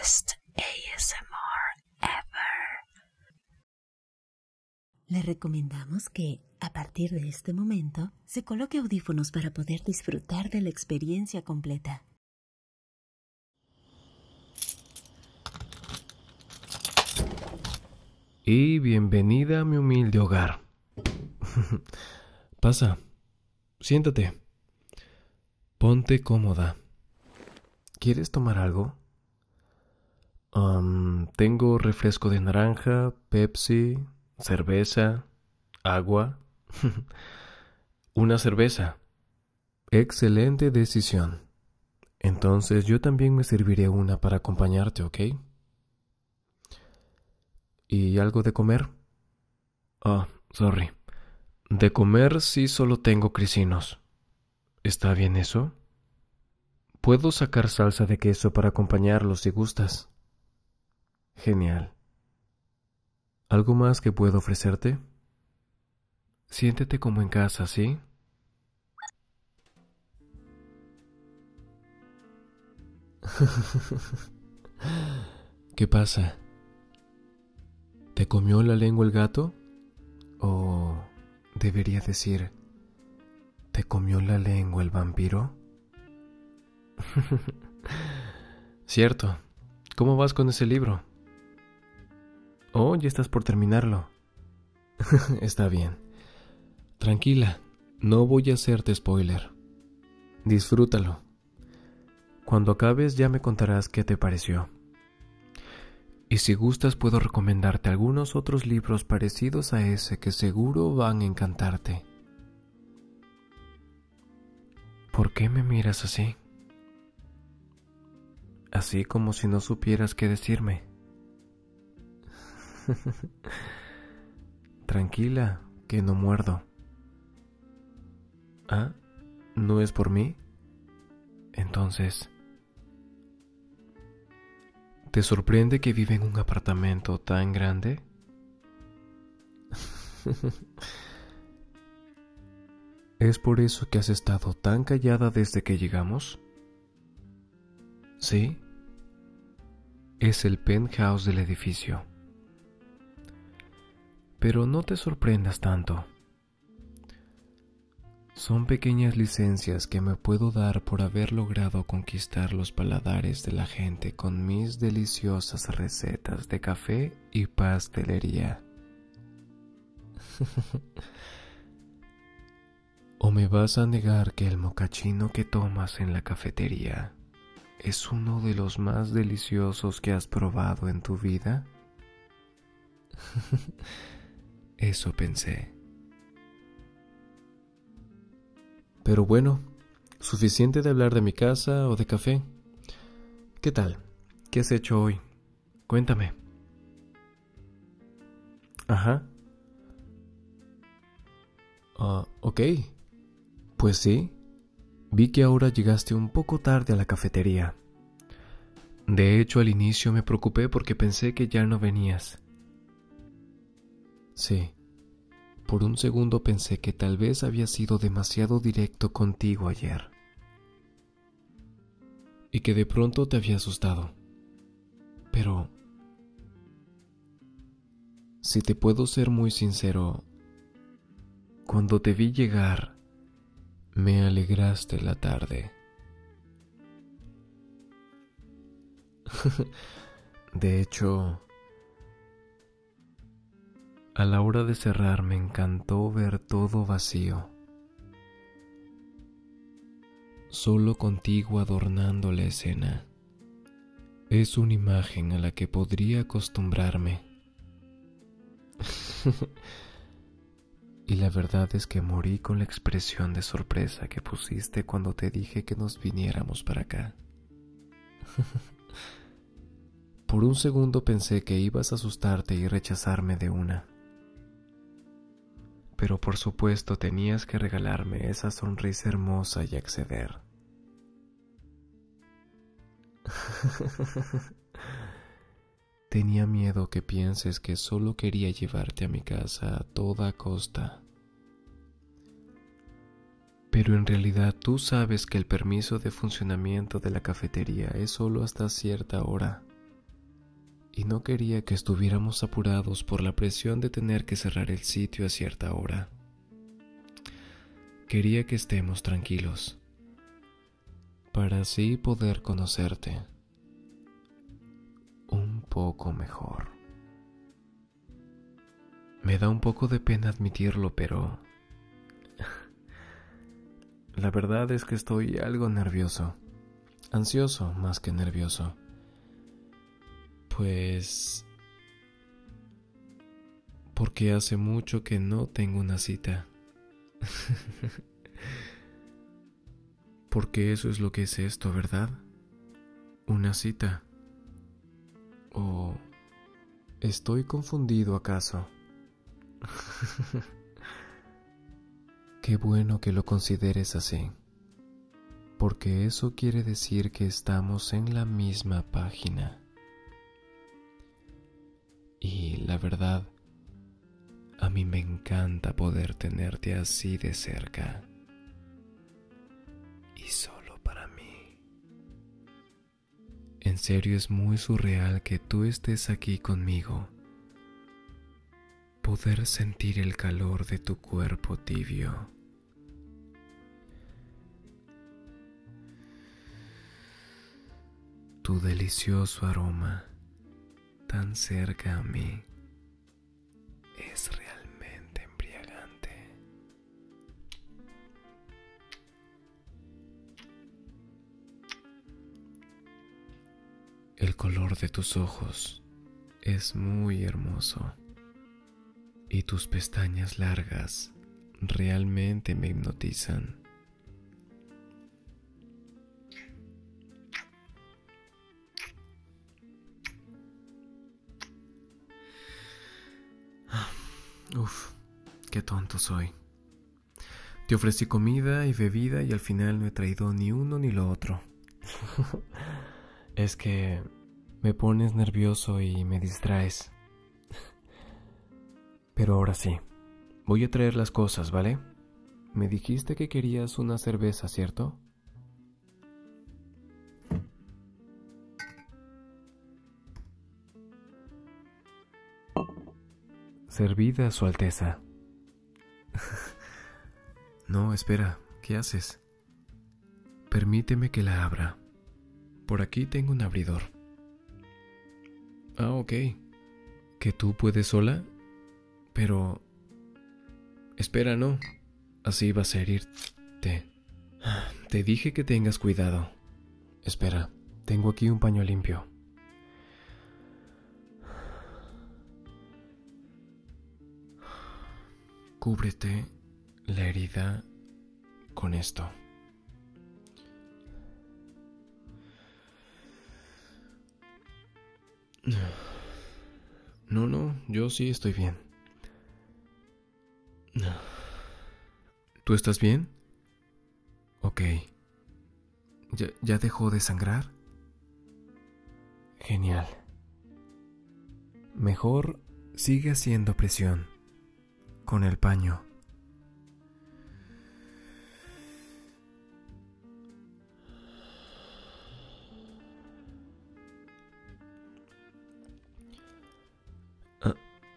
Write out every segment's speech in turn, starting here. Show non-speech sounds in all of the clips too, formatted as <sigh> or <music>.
best ASMR ever. Le recomendamos que, a partir de este momento, se coloque audífonos para poder disfrutar de la experiencia completa. Y bienvenida a mi humilde hogar. <laughs> Pasa, siéntate. Ponte cómoda. ¿Quieres tomar algo? Tengo refresco de naranja, Pepsi, cerveza, agua. <laughs> Una cerveza. Excelente decisión. Entonces yo también me serviré una para acompañarte, ¿ok? ¿Y algo de comer? Ah, sorry. De comer sí solo tengo crisinos. ¿Está bien eso? Puedo sacar salsa de queso para acompañarlo si gustas. Genial. ¿Algo más que puedo ofrecerte? Siéntete como en casa, ¿sí? <laughs> ¿Qué pasa? ¿Te comió la lengua el gato? ¿O debería decir, ¿te comió la lengua el vampiro? <laughs> Cierto. ¿Cómo vas con ese libro? Oh, ya estás por terminarlo. <laughs> Está bien. Tranquila, no voy a hacerte spoiler. Disfrútalo. Cuando acabes ya me contarás qué te pareció. Y si gustas puedo recomendarte algunos otros libros parecidos a ese que seguro van a encantarte. ¿Por qué me miras así? Así como si no supieras qué decirme. <laughs> Tranquila, que no muerdo. ¿Ah? ¿No es por mí? Entonces... ¿Te sorprende que vive en un apartamento tan grande? <laughs> ¿Es por eso que has estado tan callada desde que llegamos? Sí. Es el penthouse del edificio. Pero no te sorprendas tanto. Son pequeñas licencias que me puedo dar por haber logrado conquistar los paladares de la gente con mis deliciosas recetas de café y pastelería. <laughs> ¿O me vas a negar que el mocachino que tomas en la cafetería es uno de los más deliciosos que has probado en tu vida? <laughs> Eso pensé. Pero bueno, suficiente de hablar de mi casa o de café. ¿Qué tal? ¿Qué has hecho hoy? Cuéntame. Ajá. Ah, ok. Pues sí. Vi que ahora llegaste un poco tarde a la cafetería. De hecho, al inicio me preocupé porque pensé que ya no venías. Sí. Por un segundo pensé que tal vez había sido demasiado directo contigo ayer. Y que de pronto te había asustado. Pero... Si te puedo ser muy sincero, cuando te vi llegar, me alegraste la tarde. <laughs> de hecho, a la hora de cerrar me encantó ver todo vacío, solo contigo adornando la escena. Es una imagen a la que podría acostumbrarme. <laughs> y la verdad es que morí con la expresión de sorpresa que pusiste cuando te dije que nos viniéramos para acá. <laughs> Por un segundo pensé que ibas a asustarte y rechazarme de una pero por supuesto tenías que regalarme esa sonrisa hermosa y acceder. <laughs> Tenía miedo que pienses que solo quería llevarte a mi casa a toda costa. Pero en realidad tú sabes que el permiso de funcionamiento de la cafetería es solo hasta cierta hora. Y no quería que estuviéramos apurados por la presión de tener que cerrar el sitio a cierta hora. Quería que estemos tranquilos, para así poder conocerte un poco mejor. Me da un poco de pena admitirlo, pero <laughs> la verdad es que estoy algo nervioso, ansioso más que nervioso. Pues... Porque hace mucho que no tengo una cita. <laughs> Porque eso es lo que es esto, ¿verdad? Una cita. ¿O estoy confundido acaso? <laughs> Qué bueno que lo consideres así, porque eso quiere decir que estamos en la misma página. Verdad, a mí me encanta poder tenerte así de cerca. Y solo para mí. En serio es muy surreal que tú estés aquí conmigo poder sentir el calor de tu cuerpo tibio. Tu delicioso aroma tan cerca a mí El color de tus ojos es muy hermoso y tus pestañas largas realmente me hipnotizan. Uf, qué tonto soy. Te ofrecí comida y bebida y al final no he traído ni uno ni lo otro. <laughs> es que me pones nervioso y me distraes. <laughs> Pero ahora sí, voy a traer las cosas, ¿vale? Me dijiste que querías una cerveza, ¿cierto? Servida, Su Alteza. <laughs> no, espera, ¿qué haces? Permíteme que la abra. Por aquí tengo un abridor. Ah, ok. ¿Que tú puedes sola? Pero... Espera, no. Así vas a herirte. Te dije que tengas cuidado. Espera, tengo aquí un paño limpio. Cúbrete la herida con esto. No, no, yo sí estoy bien. ¿Tú estás bien? Ok. ¿Ya, ¿Ya, dejó de sangrar? Genial. Mejor sigue haciendo presión con el paño.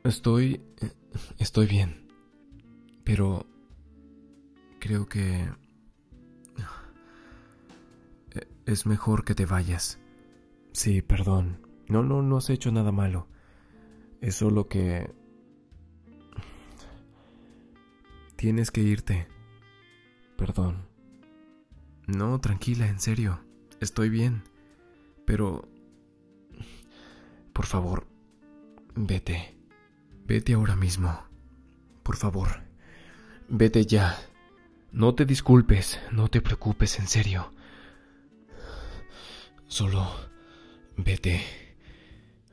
Estoy... Estoy bien. Pero creo que es mejor que te vayas. Sí, perdón. No, no, no has hecho nada malo. Es solo que... Tienes que irte. Perdón. No, tranquila, en serio. Estoy bien. Pero... Por favor, vete. Vete ahora mismo. Por favor. Vete ya. No te disculpes, no te preocupes, en serio. Solo vete.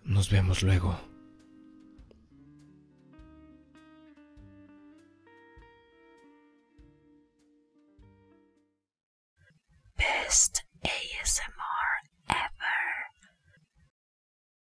Nos vemos luego. Best